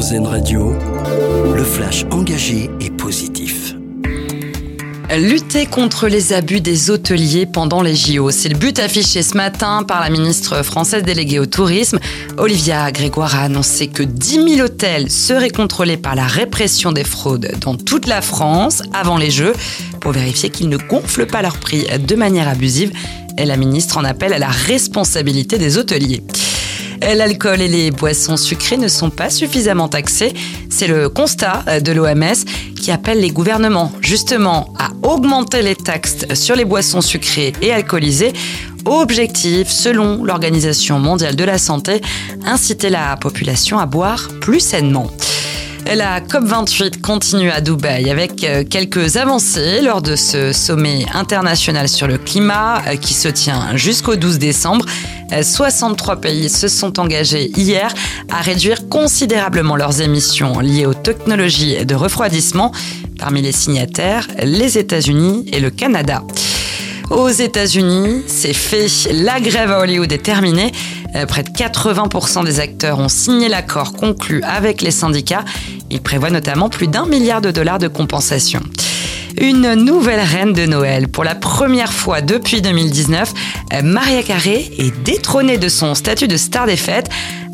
Radio, le flash engagé et positif. Lutter contre les abus des hôteliers pendant les JO, c'est le but affiché ce matin par la ministre française déléguée au tourisme. Olivia Grégoire a annoncé que 10 000 hôtels seraient contrôlés par la répression des fraudes dans toute la France avant les Jeux pour vérifier qu'ils ne gonflent pas leurs prix de manière abusive. Et la ministre en appelle à la responsabilité des hôteliers. L'alcool et les boissons sucrées ne sont pas suffisamment taxés. C'est le constat de l'OMS qui appelle les gouvernements justement à augmenter les taxes sur les boissons sucrées et alcoolisées. Objectif, selon l'Organisation mondiale de la santé, inciter la population à boire plus sainement. La COP28 continue à Dubaï avec euh, quelques avancées lors de ce sommet international sur le climat euh, qui se tient jusqu'au 12 décembre. 63 euh, pays se sont engagés hier à réduire considérablement leurs émissions liées aux technologies de refroidissement. Parmi les signataires, les États-Unis et le Canada. Aux États-Unis, c'est fait. La grève à Hollywood est terminée. Près de 80% des acteurs ont signé l'accord conclu avec les syndicats. Il prévoit notamment plus d'un milliard de dollars de compensation. Une nouvelle reine de Noël. Pour la première fois depuis 2019, euh, Maria Carré est détrônée de son statut de star des fêtes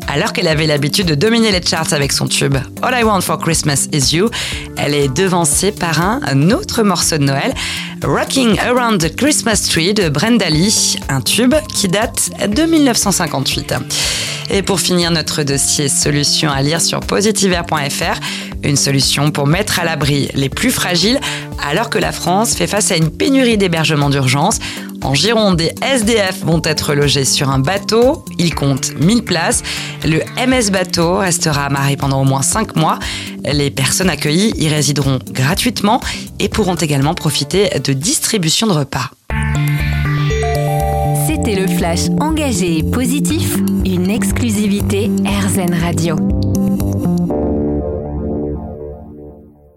alors qu'elle avait l'habitude de dominer les charts avec son tube. All I Want for Christmas Is You, elle est devancée par un autre morceau de Noël, Rocking Around the Christmas Tree de Brenda Lee, un tube qui date de 1958. Et pour finir notre dossier solution à lire sur positiver.fr, une solution pour mettre à l'abri les plus fragiles alors que la France fait face à une pénurie d'hébergement d'urgence. En Gironde, des SDF vont être logés sur un bateau. Il compte 1000 places. Le MS Bateau restera amarré pendant au moins 5 mois. Les personnes accueillies y résideront gratuitement et pourront également profiter de distribution de repas. C'était le flash engagé et positif, une exclusivité RZN Radio.